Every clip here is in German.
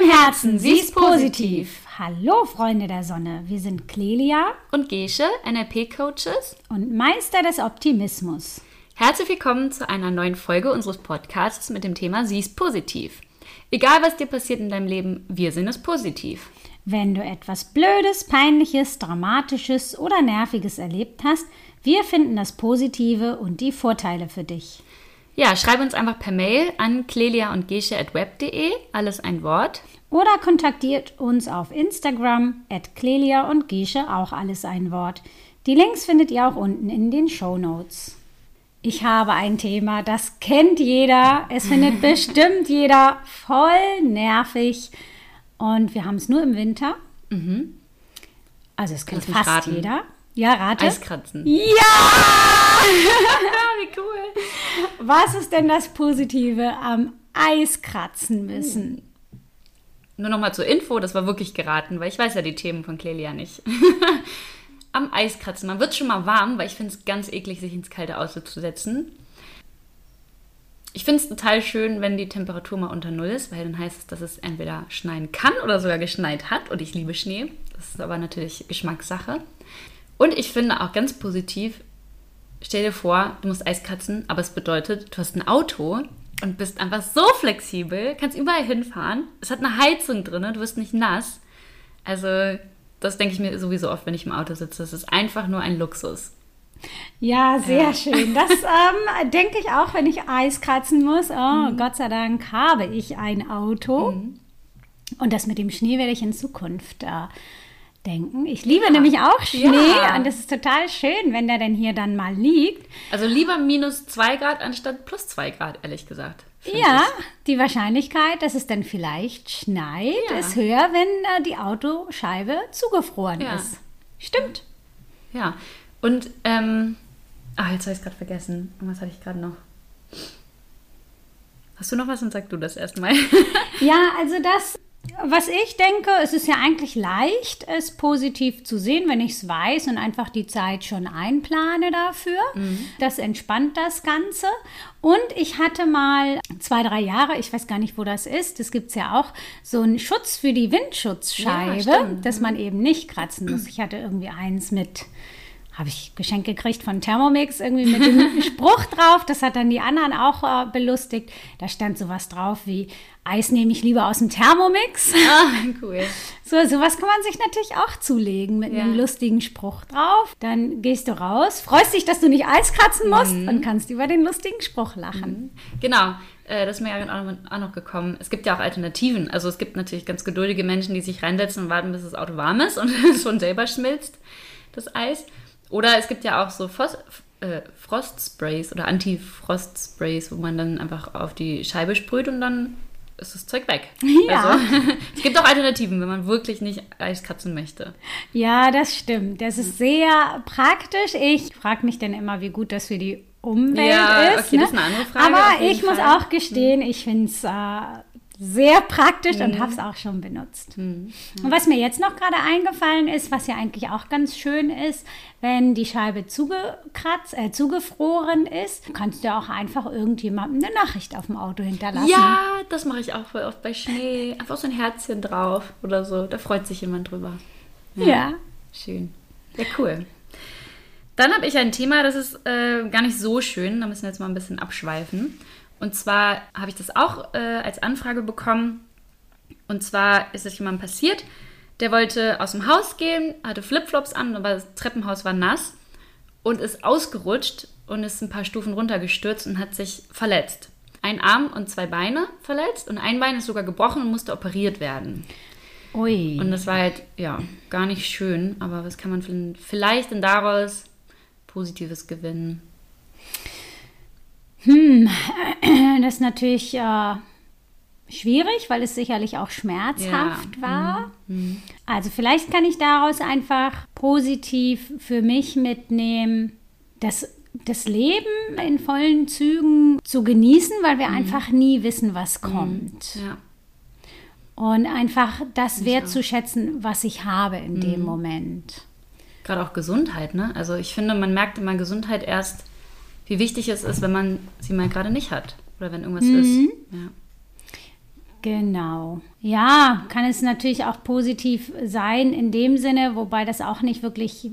im Herzen, sie ist positiv. Hallo Freunde der Sonne, wir sind Clelia Und Gesche, NLP-Coaches. und Meister des Optimismus. Herzlich willkommen zu einer neuen Folge unseres Podcasts mit dem Thema Sie ist positiv. Egal was dir passiert in deinem Leben, wir sind es positiv. Wenn du etwas Blödes, Peinliches, Dramatisches oder Nerviges erlebt hast, wir finden das Positive und die Vorteile für dich. Ja, schreib uns einfach per Mail an clelia und gesche.web.de, alles ein Wort. Oder kontaktiert uns auf Instagram, at Clelia und Gesche, auch alles ein Wort. Die Links findet ihr auch unten in den Show Notes. Ich habe ein Thema, das kennt jeder. Es findet bestimmt jeder voll nervig. Und wir haben es nur im Winter. Also es kennt fast jeder. Ja, rate. Eiskratzen. Ja! wie cool. Was ist denn das Positive am Eiskratzen müssen? Nur nochmal zur Info, das war wirklich geraten, weil ich weiß ja die Themen von Clelia nicht. Am Eiskratzen. Man wird schon mal warm, weil ich finde es ganz eklig, sich ins kalte Auto zu setzen. Ich finde es total schön, wenn die Temperatur mal unter Null ist, weil dann heißt es, dass es entweder schneien kann oder sogar geschneit hat. Und ich liebe Schnee. Das ist aber natürlich Geschmackssache. Und ich finde auch ganz positiv, stell dir vor, du musst Eiskratzen, aber es bedeutet, du hast ein Auto und bist einfach so flexibel, kannst überall hinfahren. Es hat eine Heizung drin, du wirst nicht nass. Also, das denke ich mir sowieso oft, wenn ich im Auto sitze. Es ist einfach nur ein Luxus. Ja, sehr schön. Das ähm, denke ich auch, wenn ich Eis kratzen muss. Oh, Gott sei Dank habe ich ein Auto. Und das mit dem Schnee werde ich in Zukunft äh, denken. Ich liebe nämlich auch Schnee Ja. und es ist total schön, wenn der denn hier dann mal liegt. Also lieber minus 2 Grad anstatt plus 2 Grad, ehrlich gesagt. Ja, ich. die Wahrscheinlichkeit, dass es dann vielleicht schneit, Ja. ist höher, wenn äh, die Autoscheibe zugefroren Ja. ist. Stimmt. Ja. Und, ähm, ah, jetzt habe ich es gerade vergessen. Was hatte ich gerade noch? Hast du noch was? Dann sag du das erstmal. Ja, also das, was ich denke, es ist ja eigentlich leicht, es positiv zu sehen, wenn ich es weiß und einfach die Zeit schon einplane dafür. Das entspannt das Ganze. Und ich hatte mal zwei, drei Jahre, ich weiß gar nicht, wo das ist, das gibt es ja auch, so einen Schutz für die Windschutzscheibe, Ja, dass man eben nicht kratzen muss. Ich hatte irgendwie eins mit habe ich geschenkt gekriegt von Thermomix, irgendwie mit dem Spruch drauf. Das hat dann die anderen auch äh, belustigt. Da stand sowas drauf wie, Eis nehme ich lieber aus dem Thermomix. ah, cool. So, sowas kann man sich natürlich auch zulegen mit Ja. einem lustigen Spruch drauf. Dann gehst du raus, freust dich, dass du nicht Eis kratzen musst Mhm. und kannst über den lustigen Spruch lachen. Genau, äh, das ist mir ja auch noch- auch noch gekommen. Es gibt ja auch Alternativen. Also es gibt natürlich ganz geduldige Menschen, die sich reinsetzen und warten, bis das Auto warm ist und es schon selber schmilzt, das Eis. Oder es gibt ja auch so Fos äh, Frostsprays oder Anti-Frostsprays, wo man dann einfach auf die Scheibe sprüht und dann ist das Zeug weg. Ja. Also, es gibt auch Alternativen, wenn man wirklich nicht Eis kratzen möchte. Ja, das stimmt. Das ist sehr praktisch. Ich frage mich dann immer, wie gut das für die Umwelt Ja, ist. okay, ne? das ist eine andere Frage, Aber ich muss Fall. auch gestehen, ich finde es äh, sehr praktisch und Mhm. habe es auch schon benutzt. Und was mir jetzt noch gerade eingefallen ist, was ja eigentlich auch ganz schön ist, wenn die Scheibe zugekratzt, äh, zugefroren ist, kannst du auch einfach irgendjemandem eine Nachricht auf dem Auto hinterlassen. Ja, das mache ich auch voll oft bei Schnee. Einfach so ein Herzchen drauf oder so. Da freut sich jemand drüber. ja. Schön. Ja, cool. Dann habe ich ein Thema, das ist äh, gar nicht so schön. Da müssen wir jetzt mal ein bisschen abschweifen. Und zwar habe ich das auch äh, als Anfrage bekommen. Und zwar ist es jemandem passiert, der wollte aus dem Haus gehen, hatte Flipflops an, aber das Treppenhaus war nass und ist ausgerutscht und ist ein paar Stufen runtergestürzt und hat sich verletzt. Ein Arm und zwei Beine verletzt und ein Bein ist sogar gebrochen und musste operiert werden. Ui. Und das war halt, ja, gar nicht schön. Aber was kann man vielleicht denn daraus Positives gewinnen? Das ist natürlich äh, schwierig, weil es sicherlich auch schmerzhaft Ja, war. Also vielleicht kann ich daraus einfach positiv für mich mitnehmen, das, das Leben in vollen Zügen zu genießen, weil wir einfach nie wissen, was kommt. Ja, Und einfach das wertzuschätzen, was ich habe in dem Moment. gerade auch Gesundheit, ne? Also ich finde, man merkt immer Gesundheit erst, wie wichtig es ist, wenn man sie mal gerade nicht hat. Oder wenn irgendwas ist. Ja. Genau. Ja, kann es natürlich auch positiv sein in dem Sinne, wobei das auch nicht wirklich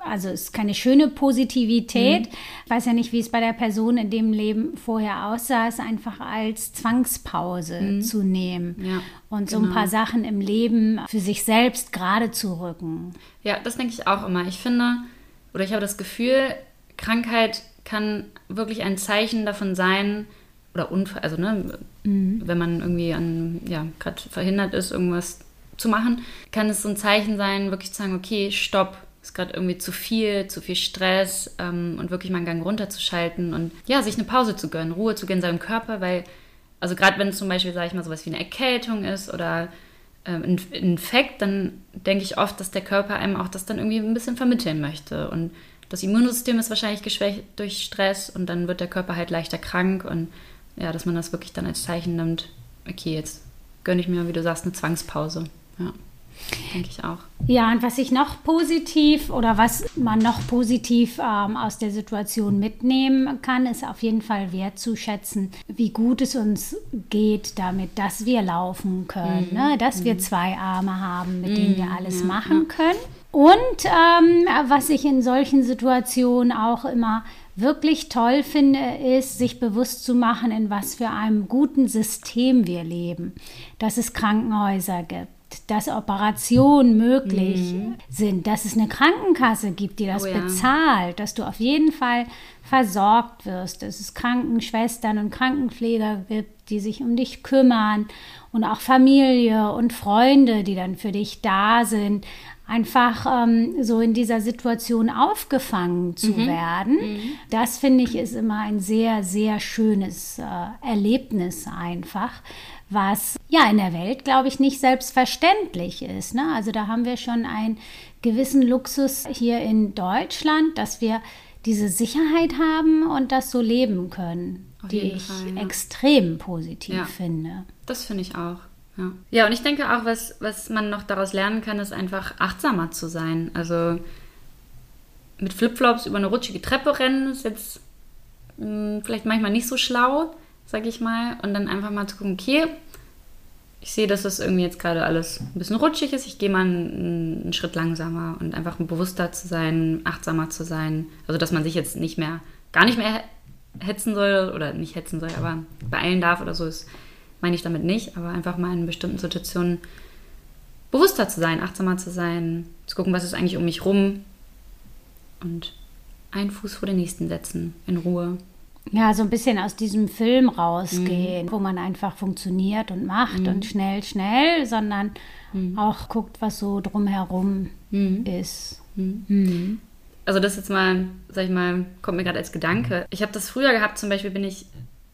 also es ist keine schöne Positivität. Mhm. Ich weiß ja nicht, wie es bei der Person in dem Leben vorher aussah, es einfach als Zwangspause mhm. zu nehmen ja, und so ein paar genau. Sachen im Leben für sich selbst gerade zu rücken. Ja, das denke ich auch immer. Ich finde, oder ich habe das Gefühl, Krankheit kann wirklich ein Zeichen davon sein, oder Unfall, also ne, mhm. wenn man irgendwie an, ja, gerade verhindert ist, irgendwas zu machen, kann es so ein Zeichen sein, wirklich zu sagen, okay, stopp, ist gerade irgendwie zu viel, zu viel Stress ähm, und wirklich mal einen Gang runterzuschalten und ja, sich eine Pause zu gönnen, Ruhe zu gönnen seinem Körper, weil, also gerade wenn es zum Beispiel, sage ich mal, sowas wie eine Erkältung ist oder ähm, ein Infekt, dann denke ich oft, dass der Körper einem auch das dann irgendwie ein bisschen vermitteln möchte und das Immunsystem ist wahrscheinlich geschwächt durch Stress und dann wird der Körper halt leichter krank und ja, dass man das wirklich dann als Zeichen nimmt, okay, jetzt gönne ich mir, wie du sagst, eine Zwangspause. Ja. Denke ich auch. Ja, und was ich noch positiv oder was man noch positiv ähm, aus der Situation mitnehmen kann, ist auf jeden Fall wertzuschätzen, wie gut es uns geht damit, dass wir laufen können, mhm. ne? dass mhm. wir zwei Arme haben, mit mhm. denen wir alles ja. machen können. Und ähm, was ich in solchen Situationen auch immer wirklich toll finde, ist, sich bewusst zu machen, in was für einem guten System wir leben, dass es Krankenhäuser gibt dass Operationen möglich mhm. sind, dass es eine Krankenkasse gibt, die das oh ja. bezahlt, dass du auf jeden Fall versorgt wirst, dass es Krankenschwestern und Krankenpfleger gibt, die sich um dich kümmern und auch Familie und Freunde, die dann für dich da sind, einfach ähm, so in dieser Situation aufgefangen zu mhm. werden. Mhm. Das finde ich ist immer ein sehr, sehr schönes äh, Erlebnis einfach was ja in der Welt, glaube ich, nicht selbstverständlich ist. Ne? Also da haben wir schon einen gewissen Luxus hier in Deutschland, dass wir diese Sicherheit haben und das so leben können, Auf die ich Fall, ja. extrem positiv ja, finde. Das finde ich auch. Ja. ja, und ich denke auch, was, was man noch daraus lernen kann, ist einfach achtsamer zu sein. Also mit Flipflops über eine rutschige Treppe rennen ist jetzt mh, hm, vielleicht manchmal nicht so schlau sag ich mal. Und dann einfach mal zu gucken, okay, ich sehe, dass das irgendwie jetzt gerade alles ein bisschen rutschig ist. Ich gehe mal einen, einen, Schritt langsamer und einfach bewusster zu sein, achtsamer zu sein. Also, dass man sich jetzt nicht mehr, gar nicht mehr hetzen soll oder nicht hetzen soll, aber beeilen darf oder so, ist, meine ich damit nicht. Aber einfach mal in bestimmten Situationen bewusster zu sein, achtsamer zu sein, zu gucken, was ist eigentlich um mich rum und einen Fuß vor den nächsten setzen, in Ruhe ja, so ein bisschen aus diesem Film rausgehen, mhm. wo man einfach funktioniert und macht mhm. und schnell, schnell, sondern mhm. auch guckt, was so drumherum mhm. ist. Mhm. Mhm. Also das jetzt mal, sag ich mal, kommt mir gerade als Gedanke. Ich habe das früher gehabt, zum Beispiel bin ich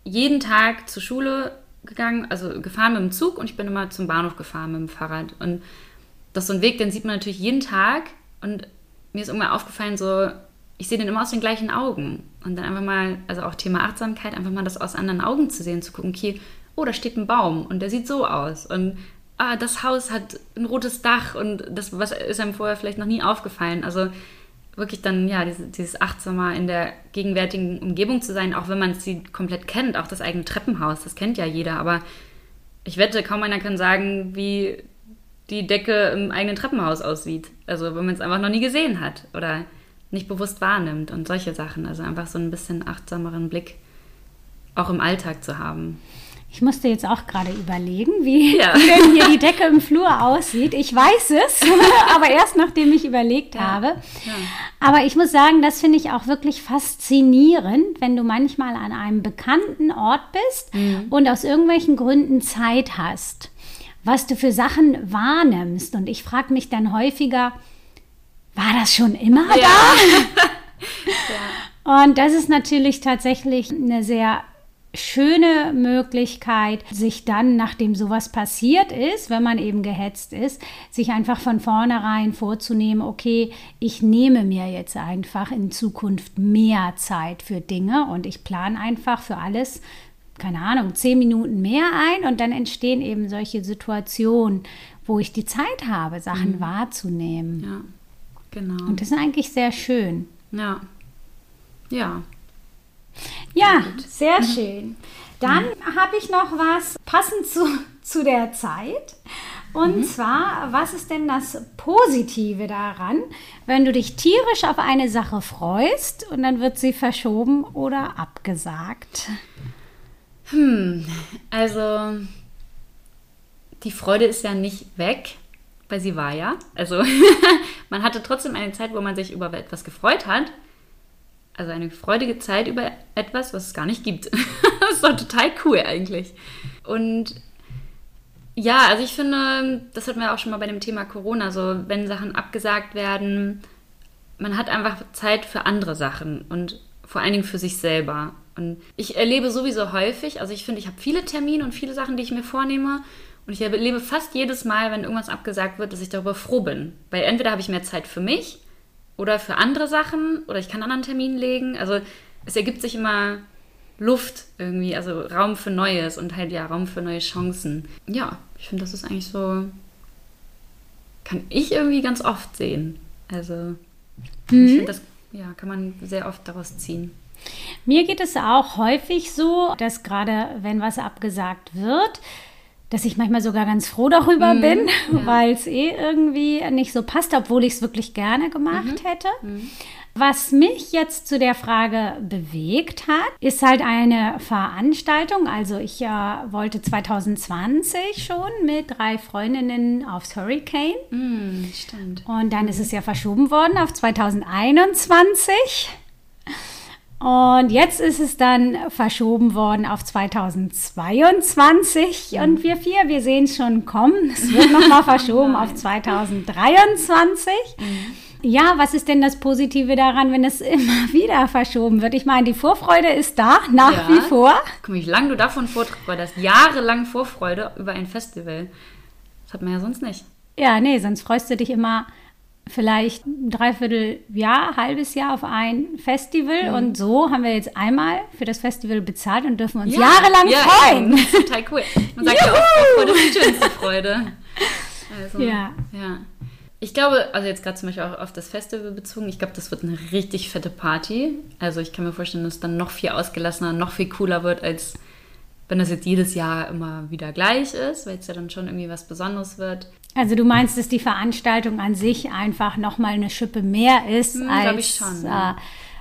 jeden Tag zur Schule gegangen, also gefahren mit dem Zug und ich bin immer zum Bahnhof gefahren mit dem Fahrrad. Und das ist so ein Weg, den sieht man natürlich jeden Tag und mir ist irgendwann aufgefallen, so, ich sehe den immer aus den gleichen Augen. Und dann einfach mal, also auch Thema Achtsamkeit, einfach mal das aus anderen Augen zu sehen, zu gucken, okay, oh, da steht ein Baum und der sieht so aus. Und ah, das Haus hat ein rotes Dach und das was ist einem vorher vielleicht noch nie aufgefallen. Also wirklich dann, ja, dieses, dieses achtsamer in der gegenwärtigen Umgebung zu sein, auch wenn man sie komplett kennt, auch das eigene Treppenhaus, das kennt ja jeder, aber ich wette, kaum einer kann sagen, wie die Decke im eigenen Treppenhaus aussieht. Also wenn man es einfach noch nie gesehen hat oder nicht bewusst wahrnimmt und solche Sachen. Also einfach so ein bisschen achtsameren Blick auch im Alltag zu haben. Ich musste jetzt auch gerade überlegen, wie ja. denn hier die Decke im Flur aussieht. Ich weiß es, aber erst nachdem ich überlegt ja. habe. Ja. Aber ich muss sagen, das finde ich auch wirklich faszinierend, wenn du manchmal an einem bekannten Ort bist mhm. und aus irgendwelchen Gründen Zeit hast, was du für Sachen wahrnimmst. Und ich frage mich dann häufiger, war das schon immer da? ja. Und das ist natürlich tatsächlich eine sehr schöne Möglichkeit, sich dann, nachdem sowas passiert ist, wenn man eben gehetzt ist, sich einfach von vornherein vorzunehmen, okay, ich nehme mir jetzt einfach in Zukunft mehr Zeit für Dinge und ich plane einfach für alles, keine Ahnung, zehn Minuten mehr ein und dann entstehen eben solche Situationen, wo ich die Zeit habe, Sachen mhm. wahrzunehmen. Ja. Genau. Und das ist eigentlich sehr schön. Ja. Ja. Ja, sehr schön. Dann habe ich noch was passend zu, zu der Zeit. Und mhm. zwar, was ist denn das Positive daran, wenn du dich tierisch auf eine Sache freust und dann wird sie verschoben oder abgesagt? Hm, also die Freude ist ja nicht weg, weil sie war ja. Also man hatte trotzdem eine Zeit, wo man sich über etwas gefreut hat. Also eine freudige Zeit über etwas, was es gar nicht gibt. das ist doch total cool eigentlich. Und ja, also ich finde, das hatten wir auch schon mal bei dem Thema Corona, so wenn Sachen abgesagt werden, man hat einfach Zeit für andere Sachen und vor allen Dingen für sich selber. Und ich erlebe sowieso häufig, also ich finde, ich habe viele Termine und viele Sachen, die ich mir vornehme. Und ich erlebe fast jedes Mal, wenn irgendwas abgesagt wird, dass ich darüber froh bin. Weil entweder habe ich mehr Zeit für mich oder für andere Sachen oder ich kann einen anderen Termin legen. Also es ergibt sich immer Luft irgendwie, also Raum für Neues und halt ja, Raum für neue Chancen. Ja, ich finde, das ist eigentlich so, kann ich irgendwie ganz oft sehen. Also mhm. ich finde, das ja, kann man sehr oft daraus ziehen. Mir geht es auch häufig so, dass gerade wenn was abgesagt wird, dass ich manchmal sogar ganz froh darüber mhm, bin, ja. weil es eh irgendwie nicht so passt, obwohl ich es wirklich gerne gemacht mhm. hätte. Mhm. Was mich jetzt zu der Frage bewegt hat, ist halt eine Veranstaltung. Also ich äh, wollte 2020 schon mit drei Freundinnen aufs Hurricane. Mm, stimmt. Und dann ist es ja verschoben worden auf 2021. Und jetzt ist es dann verschoben worden auf 2022. Mhm. Und wir vier, wir sehen es schon kommen. Es wird nochmal verschoben auf 2023. Mhm. Ja, was ist denn das Positive daran, wenn es immer wieder verschoben wird? Ich meine, die Vorfreude ist da, nach ja. wie vor. Guck wie lange du davon Vorfreude hast. Jahrelang Vorfreude über ein Festival. Das hat man ja sonst nicht. Ja, nee, sonst freust du dich immer vielleicht ein Dreivierteljahr, halbes Jahr auf ein Festival. Mhm. Und so haben wir jetzt einmal für das Festival bezahlt und dürfen uns ja, jahrelang ja, freuen. Ja, das ist total cool. Man sagt Juhu! ja auch, Vorfreude ist die schönste Freude. Also, ja. ja. Ich glaube, also jetzt gerade zum Beispiel auch auf das Festival bezogen, ich glaube, das wird eine richtig fette Party. Also ich kann mir vorstellen, dass es dann noch viel ausgelassener, noch viel cooler wird, als wenn das jetzt jedes Jahr immer wieder gleich ist, weil es ja dann schon irgendwie was Besonderes wird. Also du meinst, dass die Veranstaltung an sich einfach nochmal eine Schippe mehr ist hm, als ich schon, ja. äh,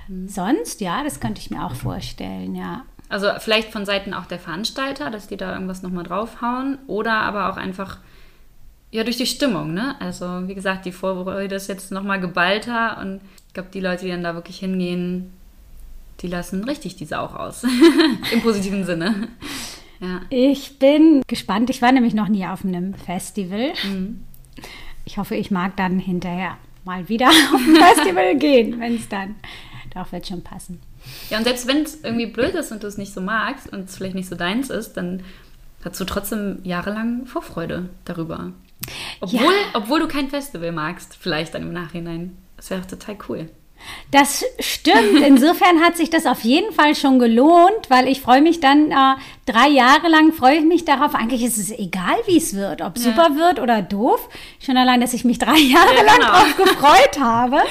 hm. sonst? Ja, das könnte ich mir auch vorstellen, ja. Also vielleicht von Seiten auch der Veranstalter, dass die da irgendwas nochmal draufhauen oder aber auch einfach ja, durch die Stimmung, ne? Also, wie gesagt, die Vorfreude ist jetzt nochmal geballter und ich glaube, die Leute, die dann da wirklich hingehen, die lassen richtig die Sau aus. Im positiven Sinne. Ja. Ich bin gespannt. Ich war nämlich noch nie auf einem Festival. Mhm. Ich hoffe, ich mag dann hinterher mal wieder auf ein Festival gehen, wenn es dann doch wird schon passen. Ja, und selbst wenn es irgendwie blöd ist und du es nicht so magst und es vielleicht nicht so deins ist, dann hast du trotzdem jahrelang Vorfreude darüber. Obwohl, ja. obwohl du kein Festival magst, vielleicht dann im Nachhinein. Das wäre total cool. Das stimmt. Insofern hat sich das auf jeden Fall schon gelohnt, weil ich freue mich dann äh, drei Jahre lang freue ich mich darauf. Eigentlich ist es egal, wie es wird, ob ja. super wird oder doof. Schon allein, dass ich mich drei Jahre ja, lang genau. darauf gefreut habe.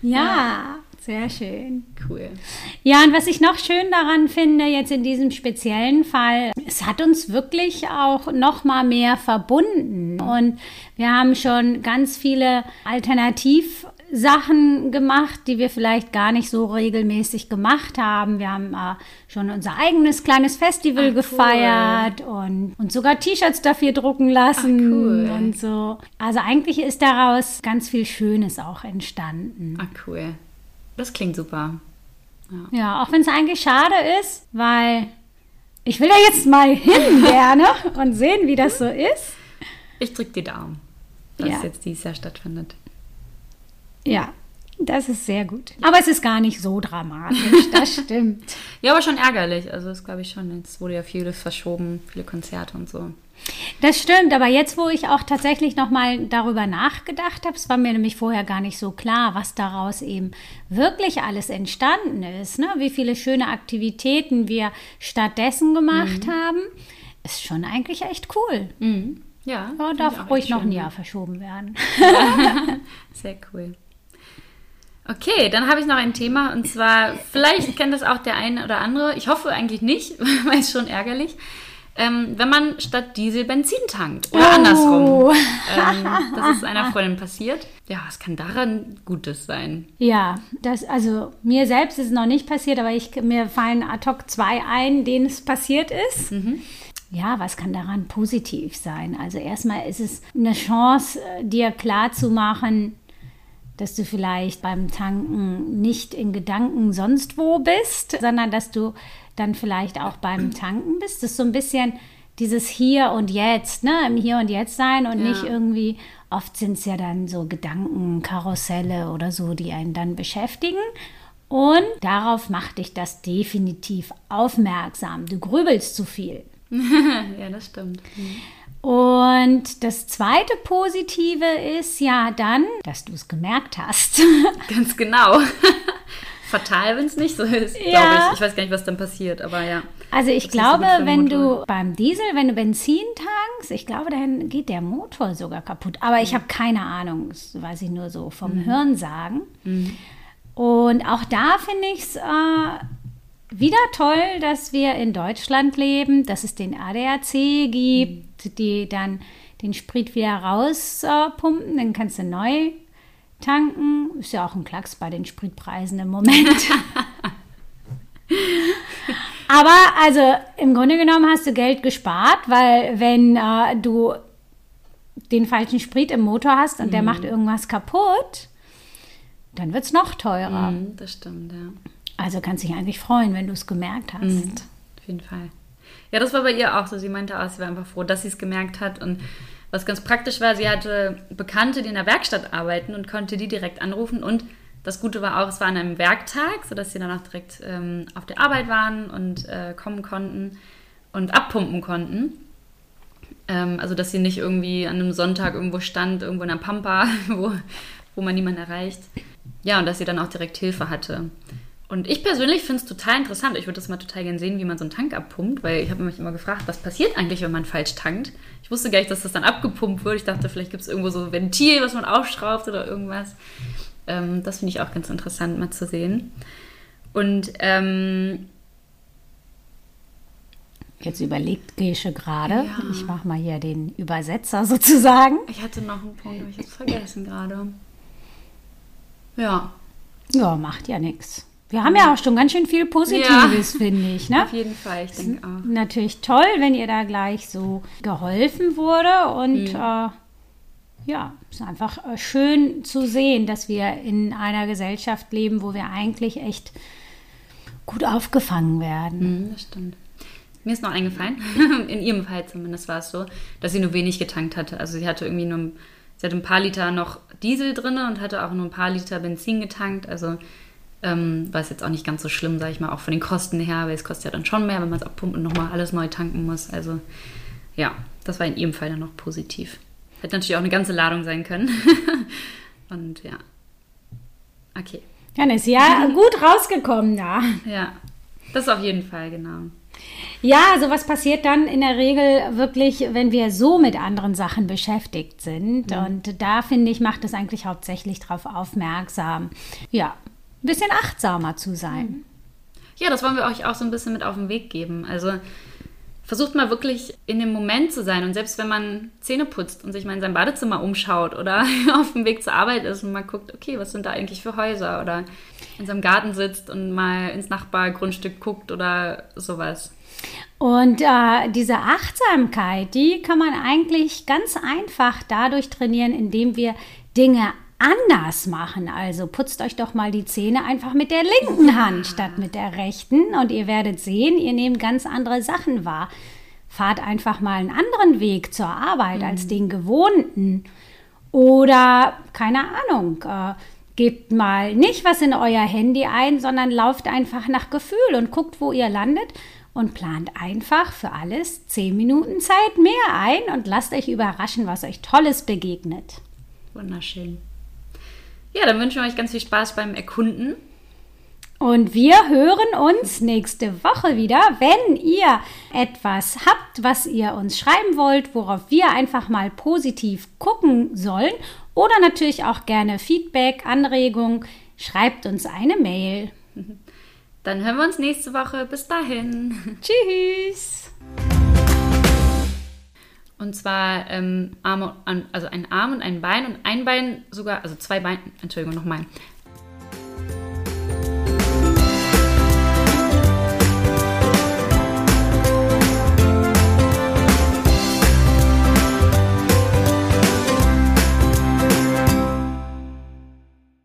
Ja. ja. Sehr schön. Cool. Ja, und was ich noch schön daran finde, jetzt in diesem speziellen Fall, es hat uns wirklich auch noch mal mehr verbunden. Und wir haben schon ganz viele Alternativsachen gemacht, die wir vielleicht gar nicht so regelmäßig gemacht haben. Wir haben äh, schon unser eigenes kleines Festival Ach, gefeiert cool. und, und sogar T-Shirts dafür drucken lassen Ach, cool. und so. Also eigentlich ist daraus ganz viel Schönes auch entstanden. Ah, cool. Das klingt super. Ja, ja auch wenn es eigentlich schade ist, weil ich will ja jetzt mal hin gerne und sehen, wie das so ist. Ich drücke die Daumen, dass ja. es jetzt dieses Jahr stattfindet. Ja, das ist sehr gut. Aber es ist gar nicht so dramatisch, das stimmt. ja, aber schon ärgerlich. Also das glaube ich schon. Jetzt wurde ja vieles verschoben, viele Konzerte und so. Das stimmt, aber jetzt, wo ich auch tatsächlich nochmal darüber nachgedacht habe, es war mir nämlich vorher gar nicht so klar, was daraus eben wirklich alles entstanden ist, ne? wie viele schöne Aktivitäten wir stattdessen gemacht mhm. haben, ist schon eigentlich echt cool. Mhm. Ja, ja darf ruhig noch ein Jahr verschoben werden. Sehr cool. Okay, dann habe ich noch ein Thema und zwar, vielleicht kennt das auch der eine oder andere. Ich hoffe eigentlich nicht, weil es schon ärgerlich. Ähm, wenn man statt Diesel Benzin tankt oder Oh. andersrum. Ähm, das ist einer Freundin passiert. Ja, was kann daran Gutes sein? Ja, das, also mir selbst ist es noch nicht passiert, aber ich, mir fallen ad hoc zwei ein, denen es passiert ist. Ja, was kann daran positiv sein? Also erstmal ist es eine Chance, äh, dir klarzumachen, dass du vielleicht beim Tanken nicht in Gedanken sonst wo bist, sondern dass du dann vielleicht auch beim Tanken bist. Das ist so ein bisschen dieses Hier und Jetzt, ne? Im Hier und Jetzt sein und Ja. nicht irgendwie, oft sind es ja dann so Gedankenkarusselle oder so, die einen dann beschäftigen. Und darauf macht dich das definitiv aufmerksam. Du grübelst zu viel. ja, das stimmt. Und das zweite Positive ist ja dann, dass du es gemerkt hast. Ganz genau. Fatal, wenn es nicht so ist, Ja. glaube ich. Ich weiß gar nicht, was dann passiert, aber ja. Also ich so glaube, den wenn du beim Diesel, wenn du Benzin tankst, ich glaube, dann geht der Motor sogar kaputt. Aber ich habe keine Ahnung, das weiß ich nur so vom Hören sagen. Und auch da finde ich es äh, wieder toll, dass wir in Deutschland leben, dass es den ADAC gibt, die dann den Sprit wieder rauspumpen, dann kannst du neu tanken. Ist ja auch ein Klacks bei den Spritpreisen im Moment. Aber also im Grunde genommen hast du Geld gespart, weil wenn äh, du den falschen Sprit im Motor hast und der macht irgendwas kaputt, dann wird es noch teurer. Mhm, das stimmt, ja. Also kannst dich eigentlich freuen, wenn du es gemerkt hast. Auf jeden Fall. Ja, das war bei ihr auch so. Sie meinte auch, sie war einfach froh, dass sie es gemerkt hat. Und was ganz praktisch war, sie hatte Bekannte, die in der Werkstatt arbeiten und konnte die direkt anrufen. Und das Gute war auch, es war an einem Werktag, sodass sie dann auch direkt ähm, auf der Arbeit waren und äh, kommen konnten und abpumpen konnten. Ähm, also, dass sie nicht irgendwie an einem Sonntag irgendwo stand, irgendwo in der Pampa, wo, wo man niemanden erreicht. Ja, und dass sie dann auch direkt Hilfe hatte. Und ich persönlich finde es total interessant. Ich würde das mal total gerne sehen, wie man so einen Tank abpumpt, weil ich habe mich immer gefragt, was passiert eigentlich, wenn man falsch tankt. Ich wusste gar nicht, dass das dann abgepumpt wird. Ich dachte, vielleicht gibt es irgendwo so ein Ventil, was man aufschraubt oder irgendwas. Ähm, das finde ich auch ganz interessant, mal zu sehen. Und ähm, Jetzt überlegt Gesche gerade. Ja. Ich mache mal hier den Übersetzer sozusagen. ich hatte noch einen Punkt, aber ich habe es vergessen gerade. Ja, Ja, macht ja nichts. Wir haben ja auch schon ganz schön viel Positives, finde ich. Ne? auf jeden Fall, ich denke auch. Natürlich toll, wenn ihr da gleich so geholfen wurde. Und äh, ja, es ist einfach äh, schön zu sehen, dass wir in einer Gesellschaft leben, wo wir eigentlich echt gut aufgefangen werden. Mhm, das stimmt. Mir ist noch eingefallen, in ihrem Fall zumindest war es so, dass sie nur wenig getankt hatte. Also sie hatte irgendwie nur, sie hatte ein paar Liter noch Diesel drin und hatte auch nur ein paar Liter Benzin getankt. Also ähm, war es jetzt auch nicht ganz so schlimm, sage ich mal, auch von den Kosten her, weil es kostet ja dann schon mehr, wenn man es abpumpt und nochmal alles neu tanken muss. Also ja, das war in ihrem Fall dann noch positiv. Hätte natürlich auch eine ganze Ladung sein können. und ja. Okay. Dann ist ja gut rausgekommen da. Ja, das auf jeden Fall, genau. Ja, also was passiert dann in der Regel wirklich, wenn wir so mit anderen Sachen beschäftigt sind. Und da finde ich, macht es eigentlich hauptsächlich darauf aufmerksam, ja, ein bisschen achtsamer zu sein. Ja, das wollen wir euch auch so ein bisschen mit auf den Weg geben. Also versucht mal wirklich in dem Moment zu sein. Und selbst wenn man Zähne putzt und sich mal in sein Badezimmer umschaut oder auf dem Weg zur Arbeit ist und mal guckt, okay, was sind da eigentlich für Häuser? Oder in seinem Garten sitzt und mal ins Nachbargrundstück guckt oder sowas. Und äh, diese Achtsamkeit, die kann man eigentlich ganz einfach dadurch trainieren, indem wir Dinge anders machen. Also putzt euch doch mal die Zähne einfach mit der linken Hand statt mit der rechten und ihr werdet sehen, ihr nehmt ganz andere Sachen wahr. Fahrt einfach mal einen anderen Weg zur Arbeit als den gewohnten. Oder, keine Ahnung, äh, gebt mal nicht was in euer Handy ein, sondern lauft einfach nach Gefühl und guckt, wo ihr landet und plant einfach für alles 10 Minuten Zeit mehr ein und lasst euch überraschen, was euch Tolles begegnet. Wunderschön. Ja, dann wünschen wir euch ganz viel Spaß beim Erkunden. Und wir hören uns nächste Woche wieder, wenn ihr etwas habt, was ihr uns schreiben wollt, worauf wir einfach mal positiv gucken sollen oder natürlich auch gerne Feedback, Anregung. schreibt uns eine Mail. Dann hören wir uns nächste Woche. Bis dahin. Tschüss. Und zwar ähm, Arme, also ein Arm und ein Bein und ein Bein sogar, also zwei Beine, Entschuldigung, nochmal.